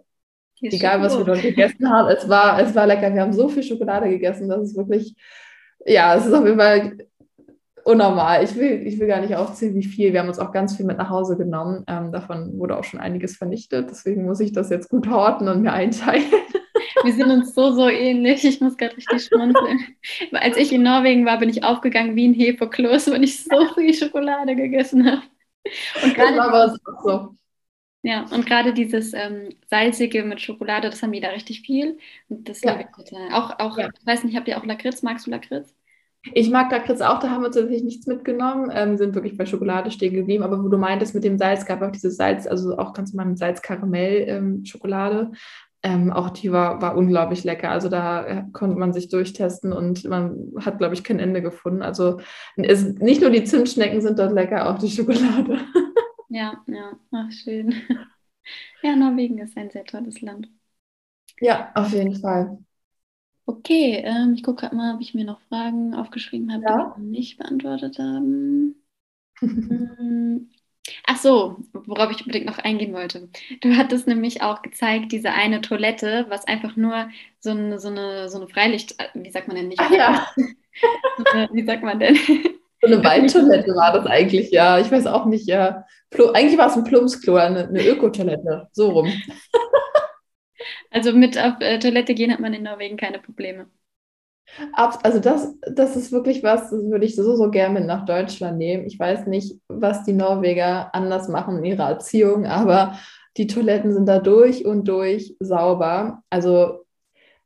egal, was wir dort gegessen haben, es war, es war lecker. Wir haben so viel Schokolade gegessen, dass es wirklich, ja, es ist auf jeden Fall unnormal. Ich will, ich will gar nicht aufzählen, wie viel. Wir haben uns auch ganz viel mit nach Hause genommen. Ähm, davon wurde auch schon einiges vernichtet. Deswegen muss ich das jetzt gut horten und mir einteilen. (laughs) Wir sind uns so, so ähnlich. Ich muss gerade richtig schmunzeln. Als ich in Norwegen war, bin ich aufgegangen wie ein Hefekloß, weil ich so viel Schokolade gegessen habe. Und gerade das so. Ja, und gerade dieses ähm, Salzige mit Schokolade, das haben die da richtig viel. Und das ja. liebe ich total. Auch, auch ja. ich weiß nicht, habt ihr auch Lakritz? Magst du Lakritz? Ich mag Lakritz auch, da haben wir tatsächlich nichts mitgenommen, ähm, sind wirklich bei Schokolade stehen geblieben. Aber wo du meintest mit dem Salz, gab auch dieses Salz, also auch ganz normal mit Salz-Karamell-Schokolade. Ähm, auch die war, war unglaublich lecker. Also da äh, konnte man sich durchtesten und man hat, glaube ich, kein Ende gefunden. Also es, nicht nur die Zimtschnecken sind dort lecker, auch die Schokolade. (laughs) Ja, ja, ach schön. (laughs) Ja, Norwegen ist ein sehr tolles Land. Ja, auf jeden Fall. Okay, ähm, ich gucke gerade mal, ob ich mir noch Fragen aufgeschrieben habe, ja. die wir nicht beantwortet haben. Mm, (laughs) ach so, worauf ich unbedingt noch eingehen wollte. Du hattest nämlich auch gezeigt, diese eine Toilette, was einfach nur so eine, so eine, so eine Freilicht, äh, wie sagt man denn nicht? Ach ja. (laughs) wie sagt man denn? So eine Waldtoilette war das eigentlich, ja. Ich weiß auch nicht, ja. Eigentlich war es ein Plumpsklo, eine, eine Ökotoilette, so rum. (laughs) Also mit auf äh, Toilette gehen hat man in Norwegen keine Probleme. Also das, das ist wirklich was, das würde ich so, so gerne mit nach Deutschland nehmen. Ich weiß nicht, was die Norweger anders machen in ihrer Erziehung, aber die Toiletten sind da durch und durch sauber. Also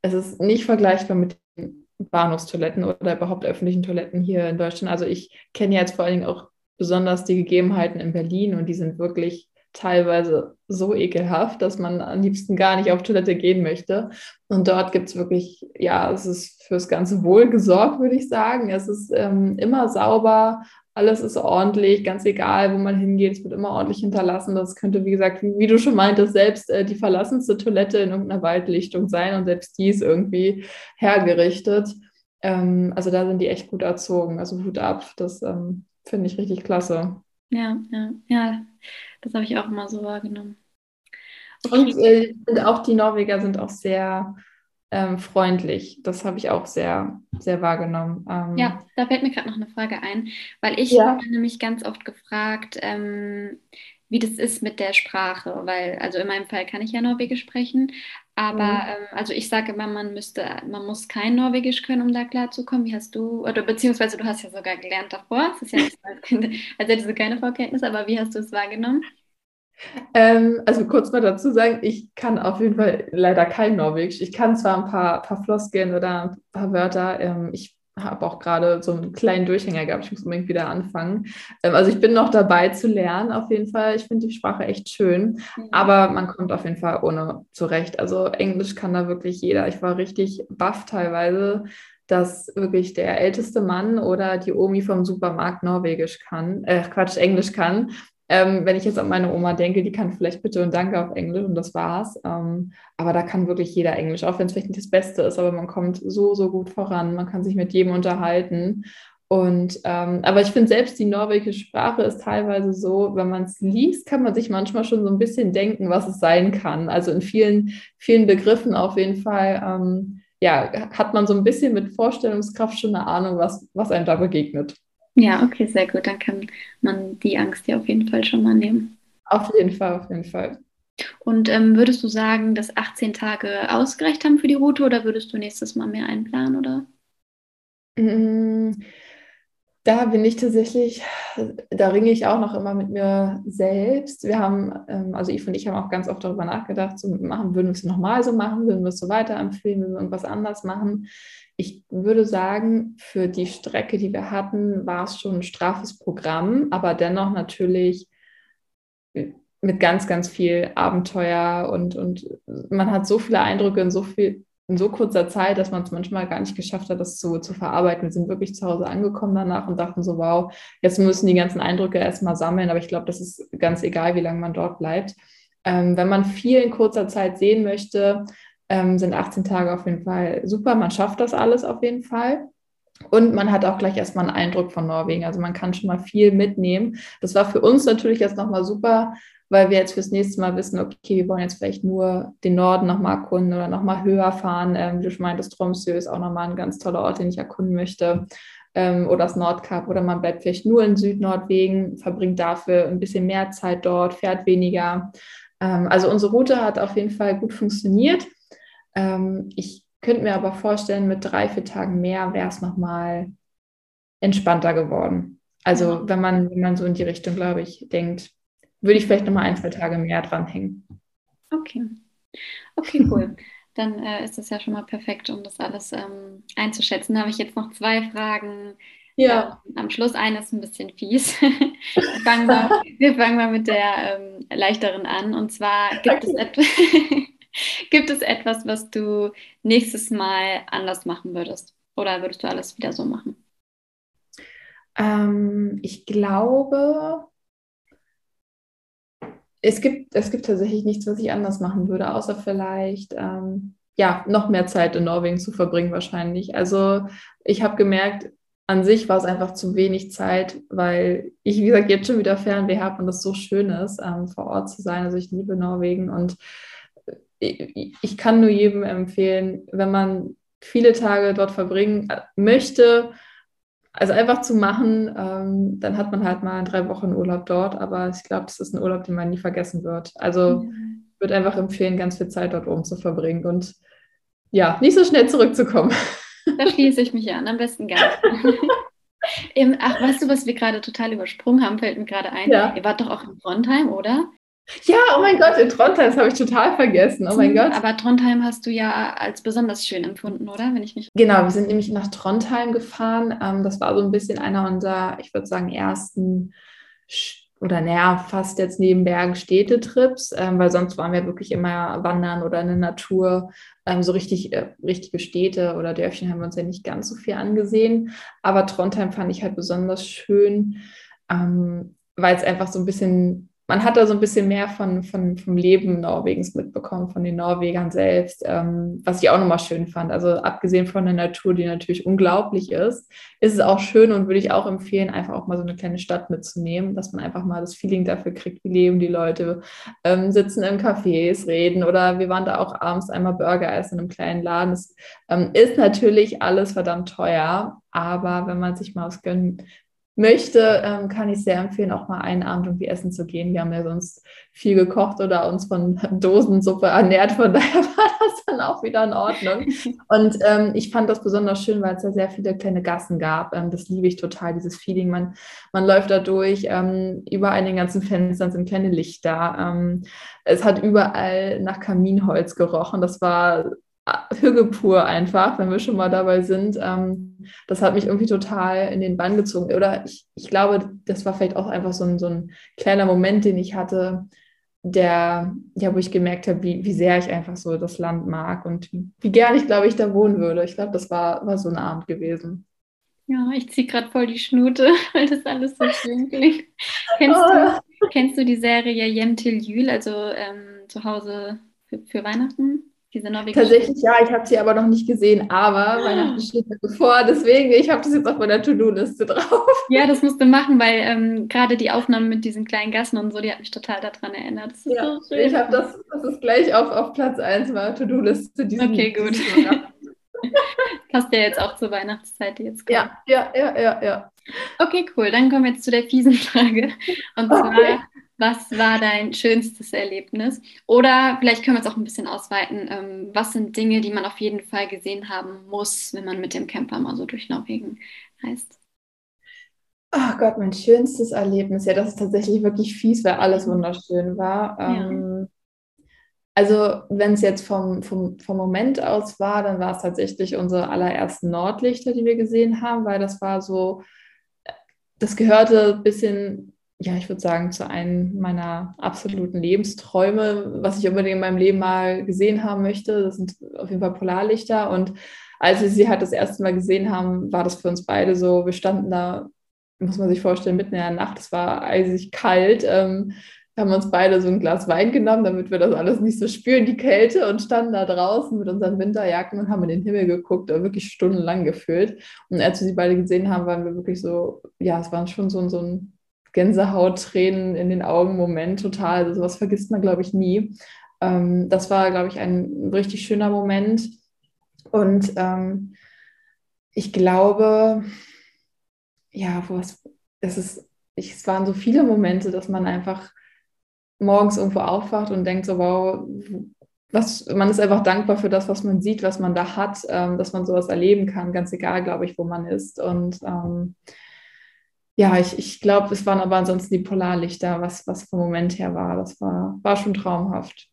es ist nicht vergleichbar mit den Bahnhofstoiletten oder überhaupt öffentlichen Toiletten hier in Deutschland. Also ich kenne jetzt vor allen Dingen auch besonders die Gegebenheiten in Berlin und die sind wirklich teilweise so ekelhaft, dass man am liebsten gar nicht auf Toilette gehen möchte. Und dort gibt es wirklich, ja, es ist fürs ganze Wohl gesorgt, würde ich sagen. Es ist ähm, immer sauber, alles ist ordentlich, ganz egal, wo man hingeht, es wird immer ordentlich hinterlassen. Das könnte, wie gesagt, wie du schon meintest, selbst äh, die verlassenste Toilette in irgendeiner Waldlichtung sein und selbst die ist irgendwie hergerichtet. Ähm, also da sind die echt gut erzogen. Also Hut ab, das ähm, finde ich richtig klasse. Ja, ja, ja, das habe ich auch immer so wahrgenommen. Okay. Und, äh, auch die Norweger sind auch sehr ähm, freundlich. Das habe ich auch sehr, sehr wahrgenommen. Ähm, ja, da fällt mir gerade noch eine Frage ein, weil ich ja. habe nämlich ganz oft gefragt, ähm, wie das ist mit der Sprache, weil, also in meinem Fall kann ich ja Norwegisch sprechen, aber mhm. ähm, also ich sage immer, man müsste, man muss kein Norwegisch können, um da klarzukommen. Wie hast du, oder beziehungsweise du hast ja sogar gelernt davor, es ist ja nicht so, als (laughs) hättest du keine Vorkenntnisse, aber wie hast du es wahrgenommen? Ähm, also kurz mal dazu sagen, ich kann auf jeden Fall leider kein Norwegisch. Ich kann zwar ein paar, paar Floskeln oder ein paar Wörter. Ähm, ich habe auch gerade so einen kleinen Durchhänger gehabt. Ich muss unbedingt wieder anfangen. Ähm, also ich bin noch dabei zu lernen, auf jeden Fall. Ich finde die Sprache echt schön, mhm. aber man kommt auf jeden Fall ohne zurecht. Also Englisch kann da wirklich jeder. Ich war richtig baff teilweise, dass wirklich der älteste Mann oder die Omi vom Supermarkt Norwegisch kann, äh, Quatsch, Englisch kann. Ähm, wenn ich jetzt an meine Oma denke, die kann vielleicht Bitte und Danke auf Englisch und das war's. Ähm, aber da kann wirklich jeder Englisch, auch wenn es vielleicht nicht das Beste ist, aber man kommt so, so gut voran. Man kann sich mit jedem unterhalten. Und ähm, aber ich finde selbst die norwegische Sprache ist teilweise so, wenn man es liest, kann man sich manchmal schon so ein bisschen denken, was es sein kann. Also in vielen, vielen Begriffen auf jeden Fall, ähm, ja, hat man so ein bisschen mit Vorstellungskraft schon eine Ahnung, was, was einem da begegnet. Ja, okay, sehr gut. Dann kann man die Angst ja auf jeden Fall schon mal nehmen. Auf jeden Fall, auf jeden Fall. Und ähm, würdest du sagen, dass 18 Tage ausgereicht haben für die Route oder würdest du nächstes Mal mehr einplanen, oder? Mm, da bin ich tatsächlich, da ringe ich auch noch immer mit mir selbst. Wir haben, ähm, also ich und ich haben auch ganz oft darüber nachgedacht, so machen, würden wir es nochmal so machen, würden wir es so weiterempfehlen, würden wir irgendwas anders machen ich würde sagen, für die Strecke, die wir hatten, war es schon ein straffes Programm, aber dennoch natürlich mit ganz, ganz viel Abenteuer und, und man hat so viele Eindrücke in so viel, in so kurzer Zeit, dass man es manchmal gar nicht geschafft hat, das zu, zu verarbeiten. Wir sind wirklich zu Hause angekommen danach und dachten so, wow, jetzt müssen die ganzen Eindrücke erstmal sammeln, aber ich glaube, das ist ganz egal, wie lange man dort bleibt. Ähm, wenn man viel in kurzer Zeit sehen möchte, ähm, sind 18 Tage auf jeden Fall super. Man schafft das alles auf jeden Fall. Und man hat auch gleich erstmal einen Eindruck von Norwegen. Also man kann schon mal viel mitnehmen. Das war für uns natürlich jetzt nochmal super, weil wir jetzt fürs nächste Mal wissen, okay, wir wollen jetzt vielleicht nur den Norden nochmal erkunden oder nochmal höher fahren. Ähm, wie du schon meintest, Tromsø ist auch nochmal ein ganz toller Ort, den ich erkunden möchte. Ähm, oder das Nordkap. Oder man bleibt vielleicht nur in Südnordwegen, verbringt dafür ein bisschen mehr Zeit dort, fährt weniger. Ähm, also unsere Route hat auf jeden Fall gut funktioniert. Ähm, ich könnte mir aber vorstellen, mit drei, vier Tagen mehr wäre es nochmal entspannter geworden. Also wenn man, wenn man so in die Richtung, glaube ich, denkt, würde ich vielleicht nochmal ein, zwei Tage mehr dranhängen. Okay. Okay, cool. (laughs) Dann äh, ist das ja schon mal perfekt, um das alles ähm, einzuschätzen. Da habe ich jetzt noch zwei Fragen. Ja. Ähm, am Schluss eine ist ein bisschen fies. (laughs) wir, fangen mal, wir fangen mal mit der ähm, leichteren an. Und zwar gibt okay. es etwas. (laughs) (laughs) Gibt es etwas, was du nächstes Mal anders machen würdest? Oder würdest du alles wieder so machen? Ähm, ich glaube, es gibt, es gibt tatsächlich nichts, was ich anders machen würde, außer vielleicht ähm, ja, noch mehr Zeit in Norwegen zu verbringen wahrscheinlich. Also ich habe gemerkt, an sich war es einfach zu wenig Zeit, weil ich, wie gesagt, jetzt schon wieder Fernweh habe und es so schön ist, ähm, vor Ort zu sein. Also ich liebe Norwegen und ich, ich kann nur jedem empfehlen, wenn man viele Tage dort verbringen äh, möchte, also einfach zu machen, ähm, dann hat man halt mal drei Wochen Urlaub dort, aber ich glaube, das ist ein Urlaub, den man nie vergessen wird. Also mhm. ich würde einfach empfehlen, ganz viel Zeit dort oben zu verbringen und ja, nicht so schnell zurückzukommen. Da schließe ich mich an, am besten gar nicht. (laughs) Ach, weißt du, was wir gerade total übersprungen haben, fällt mir gerade ein. Ja. Ihr wart doch auch in Trondheim, oder? Ja, oh mein Gott, in Trondheim, das habe ich total vergessen. Oh mein Gott. Aber Trondheim hast du ja als besonders schön empfunden, oder? Wenn ich mich genau, wir sind nämlich nach Trondheim gefahren. Ähm, das war so ein bisschen einer unserer, ich würde sagen, ersten oder naja, fast jetzt neben Bergen Städtetrips, ähm, weil sonst waren wir wirklich immer wandern oder in der Natur. Ähm, so richtig, äh, richtige Städte oder Dörfchen haben wir uns ja nicht ganz so viel angesehen. Aber Trondheim fand ich halt besonders schön, ähm, weil es einfach so ein bisschen man hat da so ein bisschen mehr von, von, vom Leben Norwegens mitbekommen, von den Norwegern selbst, ähm, was ich auch nochmal schön fand. Also abgesehen von der Natur, die natürlich unglaublich ist, ist es auch schön und würde ich auch empfehlen, einfach auch mal so eine kleine Stadt mitzunehmen, dass man einfach mal das Feeling dafür kriegt, wie leben die Leute, ähm, sitzen in Cafés, reden oder wir waren da auch abends einmal Burger essen in einem kleinen Laden. Das ähm, ist natürlich alles verdammt teuer, aber wenn man sich mal was gönnen möchte, ähm, kann ich sehr empfehlen, auch mal einen Abend irgendwie essen zu gehen. Wir haben ja sonst viel gekocht oder uns von (laughs) Dosensuppe ernährt, von daher (laughs) war das dann auch wieder in Ordnung. (laughs) Und ähm, ich fand das besonders schön, weil es da sehr viele kleine Gassen gab. Ähm, das liebe ich total, dieses Feeling. Man, man läuft da durch, ähm, überall in den ganzen Fenstern sind kleine Lichter. Ähm, es hat überall nach Kaminholz gerochen. Das war Hüge pur einfach, wenn wir schon mal dabei sind. Ähm, das hat mich irgendwie total in den Bann gezogen. Oder ich, ich glaube, das war vielleicht auch einfach so ein, so ein kleiner Moment, den ich hatte, der, ja, wo ich gemerkt habe, wie, wie sehr ich einfach so das Land mag und wie, wie gern ich, glaube ich, da wohnen würde. Ich glaube, das war, war so ein Abend gewesen. Ja, ich ziehe gerade voll die Schnute, (laughs) weil das alles so schön klingt. kennst, du, oh. kennst du die Serie Jem Til Jül, also ähm, zu Hause für, für Weihnachten? Diese Tatsächlich ja, ich habe sie aber noch nicht gesehen, aber Weihnachten steht mir bevor, deswegen, ich habe das jetzt auf meiner To-Do-Liste drauf. Ja, das musst du machen, weil ähm, gerade die Aufnahmen mit diesen kleinen Gassen und so, die hat mich total daran erinnert. Das ja, so ich habe das, das ist gleich auf, auf Platz 1 meiner To-Do-Liste. Okay, gut. (laughs) Passt ja jetzt auch zur Weihnachtszeit, die jetzt kommt. Ja, ja, ja, ja, ja. Okay, cool. Dann kommen wir jetzt zu der fiesen Frage. Und zwar, okay. Was war dein schönstes Erlebnis? Oder vielleicht können wir es auch ein bisschen ausweiten. Ähm, was sind Dinge, die man auf jeden Fall gesehen haben muss, wenn man mit dem Camper mal so durch Norwegen reist? Ach Gott, mein schönstes Erlebnis. Ja, das ist tatsächlich wirklich fies, weil alles wunderschön war. Ja. Ähm, also, wenn es jetzt vom, vom, vom Moment aus war, dann war es tatsächlich unsere allerersten Nordlichter, die wir gesehen haben, weil das war so, das gehörte ein bisschen ja, ich würde sagen, zu einem meiner absoluten Lebensträume, was ich unbedingt in meinem Leben mal gesehen haben möchte. Das sind auf jeden Fall Polarlichter. Und als wir sie halt das erste Mal gesehen haben, war das für uns beide so, wir standen da, muss man sich vorstellen, mitten in der Nacht, es war eisig kalt. Ähm, haben uns beide so ein Glas Wein genommen, damit wir das alles nicht so spüren, die Kälte, und standen da draußen mit unseren Winterjacken und haben in den Himmel geguckt, wirklich stundenlang gefühlt. Und als wir sie beide gesehen haben, waren wir wirklich so, ja, es war schon so, so ein Gänsehaut-Tränen in den Augen Moment total. Also sowas vergisst man, glaube ich, nie. Ähm, das war, glaube ich, ein richtig schöner Moment. Und ähm, ich glaube, ja, was, es ist, ich, es waren so viele Momente, dass man einfach morgens irgendwo aufwacht und denkt so, wow, was, man ist einfach dankbar für das, was man sieht, was man da hat, ähm, dass man sowas erleben kann, ganz egal, glaube ich, wo man ist. Und ähm, ja, ich, ich glaube, es waren aber ansonsten die Polarlichter, was, was vom Moment her war. Das war, war schon traumhaft.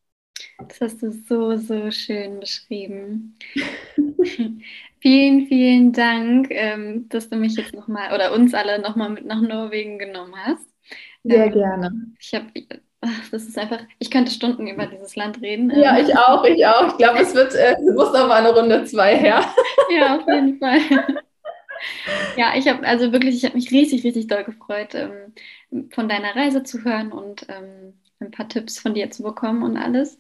Das hast du so, so schön beschrieben. (laughs) vielen, vielen Dank, ähm, dass du mich jetzt nochmal oder uns alle nochmal mit nach Norwegen genommen hast. Sehr ähm, gerne. Ich habe, das ist einfach, ich könnte Stunden über dieses Land reden. Ja, ähm. ich auch, ich auch. Ich glaube, es wird, äh, es muss noch mal eine Runde zwei her. (laughs) ja, auf jeden Fall. (laughs) Ja, ich habe also wirklich, ich habe mich richtig, richtig doll gefreut, ähm, von deiner Reise zu hören und ähm, ein paar Tipps von dir zu bekommen und alles.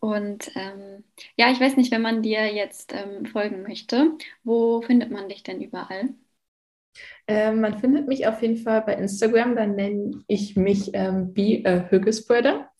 Und ähm, ja, ich weiß nicht, wenn man dir jetzt ähm, folgen möchte, wo findet man dich denn überall? Ähm, man findet mich auf jeden Fall bei Instagram, da nenne ich mich ähm, Be a Hüggespreader.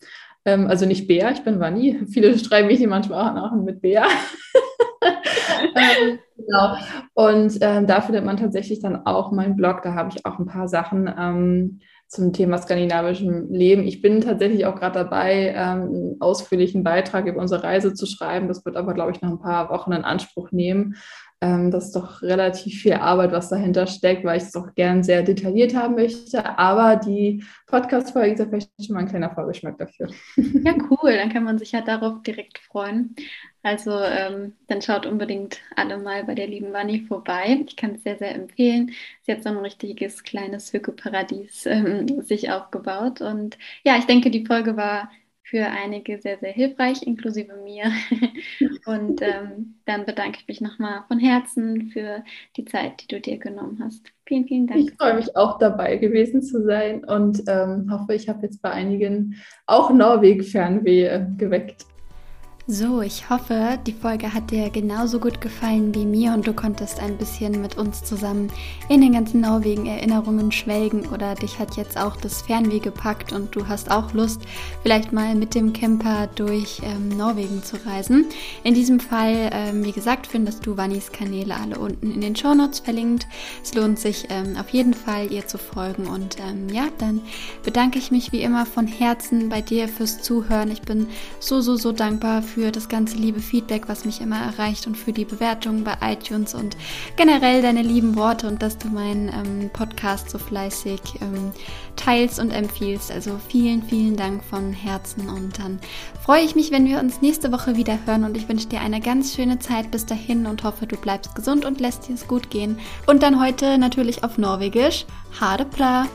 Ähm, also nicht Bea, ich bin Vanni. (laughs) Viele schreiben mich manchmal auch nach mit Bea. (laughs) ähm, genau. Und ähm, da findet man tatsächlich dann auch meinen Blog. Da habe ich auch ein paar Sachen ähm, zum Thema skandinavischem Leben. Ich bin tatsächlich auch gerade dabei, ähm, einen ausführlichen Beitrag über unsere Reise zu schreiben. Das wird aber, glaube ich, noch ein paar Wochen in Anspruch nehmen. Ähm, das ist doch relativ viel Arbeit, was dahinter steckt, weil ich es auch gern sehr detailliert haben möchte. Aber die Podcast-Folge ist ja vielleicht schon mal ein kleiner Vorgeschmack dafür. (laughs) Ja, cool. Dann kann man sich ja darauf direkt freuen. Also ähm, dann schaut unbedingt alle mal bei der lieben Wanni vorbei. Ich kann es sehr, sehr empfehlen. Sie hat so ein richtiges kleines Hückeparadies ähm, sich aufgebaut. Und ja, ich denke, die Folge war für einige sehr, sehr hilfreich, inklusive mir. (laughs) Und ähm, dann bedanke ich mich nochmal von Herzen für die Zeit, die du dir genommen hast. Vielen, vielen Dank. Ich freue mich auch dabei gewesen zu sein und ähm, hoffe, ich habe jetzt bei einigen auch Norwegen-Fernweh geweckt. So, ich hoffe, die Folge hat dir genauso gut gefallen wie mir und du konntest ein bisschen mit uns zusammen in den ganzen Norwegen-Erinnerungen schwelgen oder dich hat jetzt auch das Fernweh gepackt und du hast auch Lust, vielleicht mal mit dem Camper durch ähm, Norwegen zu reisen. In diesem Fall, ähm, wie gesagt, findest du Vannis Kanäle alle unten in den Shownotes verlinkt. Es lohnt sich ähm, auf jeden Fall, ihr zu folgen und ähm, ja, dann bedanke ich mich wie immer von Herzen bei dir fürs Zuhören. Ich bin so, so, so dankbar für das ganze liebe Feedback, was mich immer erreicht und für die Bewertungen bei iTunes und generell deine lieben Worte und dass du meinen ähm, Podcast so fleißig ähm, teilst und empfiehlst. Also vielen, vielen Dank von Herzen und dann freue ich mich, wenn wir uns nächste Woche wieder hören und ich wünsche dir eine ganz schöne Zeit bis dahin und hoffe, du bleibst gesund und lässt dir es gut gehen. Und dann heute natürlich auf Norwegisch. Hade Pla!